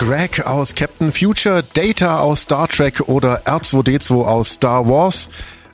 Greg aus Captain Future, Data aus Star Trek oder R2D2 aus Star Wars.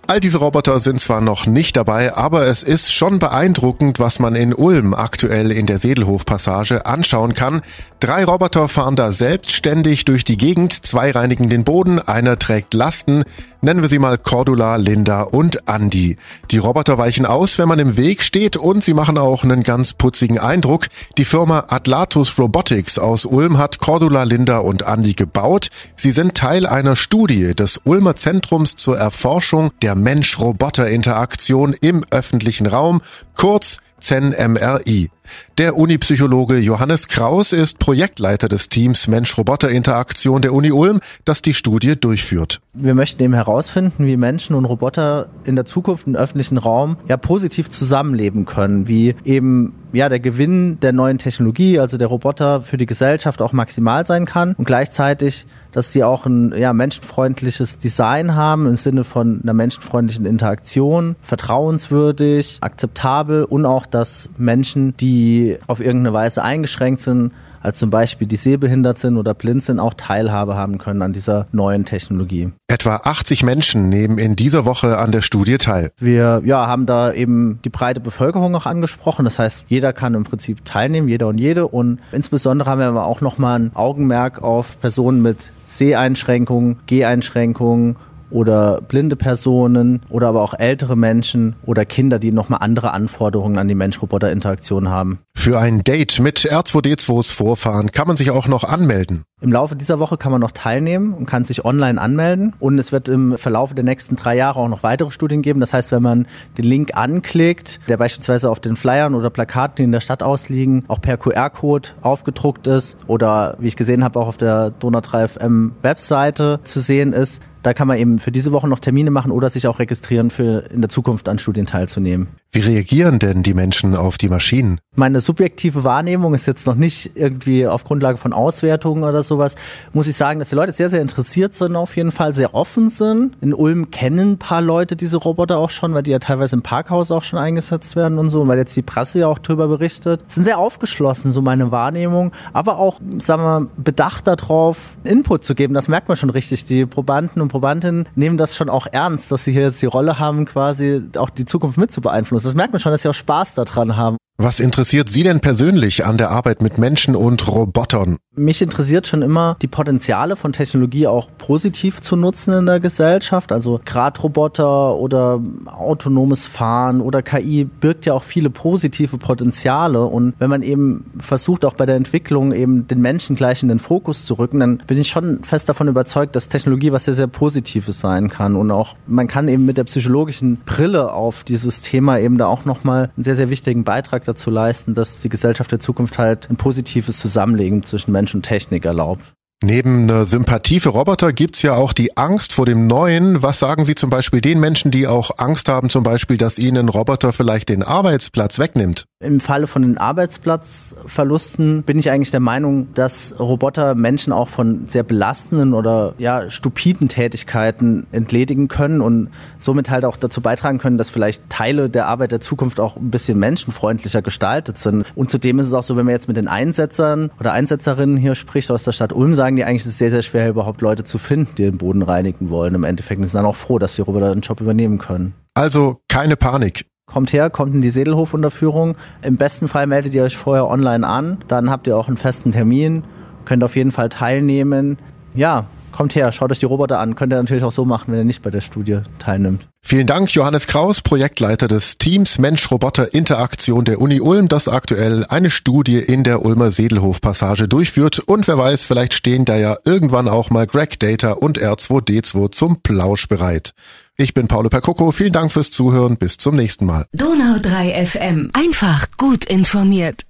All diese Roboter sind zwar noch nicht dabei, aber es ist schon beeindruckend, was man in Ulm aktuell in der Sedelhofpassage anschauen kann. Drei Roboter fahren da selbstständig durch die Gegend, zwei reinigen den Boden, einer trägt Lasten. Nennen wir sie mal Cordula, Linda und Andy. Die Roboter weichen aus, wenn man im Weg steht und sie machen auch einen ganz putzigen Eindruck. Die Firma Atlatus Robotics aus Ulm hat Cordula, Linda und Andy gebaut. Sie sind Teil einer Studie des Ulmer Zentrums zur Erforschung der Mensch-Roboter-Interaktion im öffentlichen Raum, kurz ZenMRI. Der Unipsychologe Johannes Kraus ist Projektleiter des Teams Mensch-Roboter-Interaktion der Uni Ulm, das die Studie durchführt. Wir möchten eben herausfinden, wie Menschen und Roboter in der Zukunft im öffentlichen Raum ja positiv zusammenleben können, wie eben ja der Gewinn der neuen Technologie, also der Roboter für die Gesellschaft auch maximal sein kann. Und gleichzeitig, dass sie auch ein ja, menschenfreundliches Design haben im Sinne von einer menschenfreundlichen Interaktion, vertrauenswürdig, akzeptabel und auch, dass Menschen, die auf irgendeine Weise eingeschränkt sind, als zum Beispiel die sehbehindert sind oder blind sind, auch Teilhabe haben können an dieser neuen Technologie. Etwa 80 Menschen nehmen in dieser Woche an der Studie teil. Wir ja, haben da eben die breite Bevölkerung auch angesprochen. Das heißt, jeder kann im Prinzip teilnehmen, jeder und jede. Und insbesondere haben wir aber auch nochmal ein Augenmerk auf Personen mit Seheinschränkungen, Geheinschränkungen oder blinde Personen oder aber auch ältere Menschen oder Kinder, die nochmal andere Anforderungen an die Mensch-Roboter-Interaktion haben. Für ein Date mit R2D2s Vorfahren kann man sich auch noch anmelden. Im Laufe dieser Woche kann man noch teilnehmen und kann sich online anmelden. Und es wird im Verlauf der nächsten drei Jahre auch noch weitere Studien geben. Das heißt, wenn man den Link anklickt, der beispielsweise auf den Flyern oder Plakaten, die in der Stadt ausliegen, auch per QR-Code aufgedruckt ist oder wie ich gesehen habe, auch auf der Donau 3 FM Webseite zu sehen ist, da kann man eben für diese Woche noch Termine machen oder sich auch registrieren, für in der Zukunft an Studien teilzunehmen. Wie reagieren denn die Menschen auf die Maschinen? Meine subjektive Wahrnehmung ist jetzt noch nicht irgendwie auf Grundlage von Auswertungen oder sowas. Muss ich sagen, dass die Leute sehr, sehr interessiert sind, auf jeden Fall sehr offen sind. In Ulm kennen ein paar Leute diese Roboter auch schon, weil die ja teilweise im Parkhaus auch schon eingesetzt werden und so, und weil jetzt die Presse ja auch drüber berichtet. Sind sehr aufgeschlossen, so meine Wahrnehmung, aber auch, sagen wir mal, bedacht darauf, Input zu geben. Das merkt man schon richtig. Die Probanden und Probandinnen nehmen das schon auch ernst, dass sie hier jetzt die Rolle haben, quasi auch die Zukunft mit zu beeinflussen. Das merkt man schon, dass sie auch Spaß daran haben. Was interessiert Sie denn persönlich an der Arbeit mit Menschen und Robotern? Mich interessiert schon immer die Potenziale von Technologie auch positiv zu nutzen in der Gesellschaft. Also Gradroboter oder autonomes Fahren oder KI birgt ja auch viele positive Potenziale. Und wenn man eben versucht, auch bei der Entwicklung eben den Menschen gleich in den Fokus zu rücken, dann bin ich schon fest davon überzeugt, dass Technologie was sehr, sehr Positives sein kann. Und auch man kann eben mit der psychologischen Brille auf dieses Thema eben da auch nochmal einen sehr, sehr wichtigen Beitrag dazu leisten, dass die Gesellschaft der Zukunft halt ein positives Zusammenlegen zwischen Mensch und Technik erlaubt. Neben einer Sympathie für Roboter gibt's ja auch die Angst vor dem Neuen. Was sagen Sie zum Beispiel den Menschen, die auch Angst haben, zum Beispiel, dass ihnen Roboter vielleicht den Arbeitsplatz wegnimmt? Im Falle von den Arbeitsplatzverlusten bin ich eigentlich der Meinung, dass Roboter Menschen auch von sehr belastenden oder ja stupiden Tätigkeiten entledigen können und somit halt auch dazu beitragen können, dass vielleicht Teile der Arbeit der Zukunft auch ein bisschen menschenfreundlicher gestaltet sind. Und zudem ist es auch so, wenn man jetzt mit den Einsetzern oder Einsetzerinnen hier spricht aus der Stadt Ulm, sagen die eigentlich, es ist sehr, sehr schwer, überhaupt Leute zu finden, die den Boden reinigen wollen. Im Endeffekt sind dann auch froh, dass die Roboter den Job übernehmen können. Also keine Panik. Kommt her, kommt in die Sedelhof-Unterführung. Im besten Fall meldet ihr euch vorher online an. Dann habt ihr auch einen festen Termin, könnt auf jeden Fall teilnehmen. Ja, kommt her, schaut euch die Roboter an. Könnt ihr natürlich auch so machen, wenn ihr nicht bei der Studie teilnimmt. Vielen Dank, Johannes Kraus, Projektleiter des Teams Mensch-Roboter-Interaktion der Uni Ulm, das aktuell eine Studie in der Ulmer Sedelhof-Passage durchführt. Und wer weiß, vielleicht stehen da ja irgendwann auch mal Greg Data und R2D2 zum Plausch bereit. Ich bin Paolo Percoco. Vielen Dank fürs Zuhören. Bis zum nächsten Mal. Donau 3 FM. Einfach gut informiert.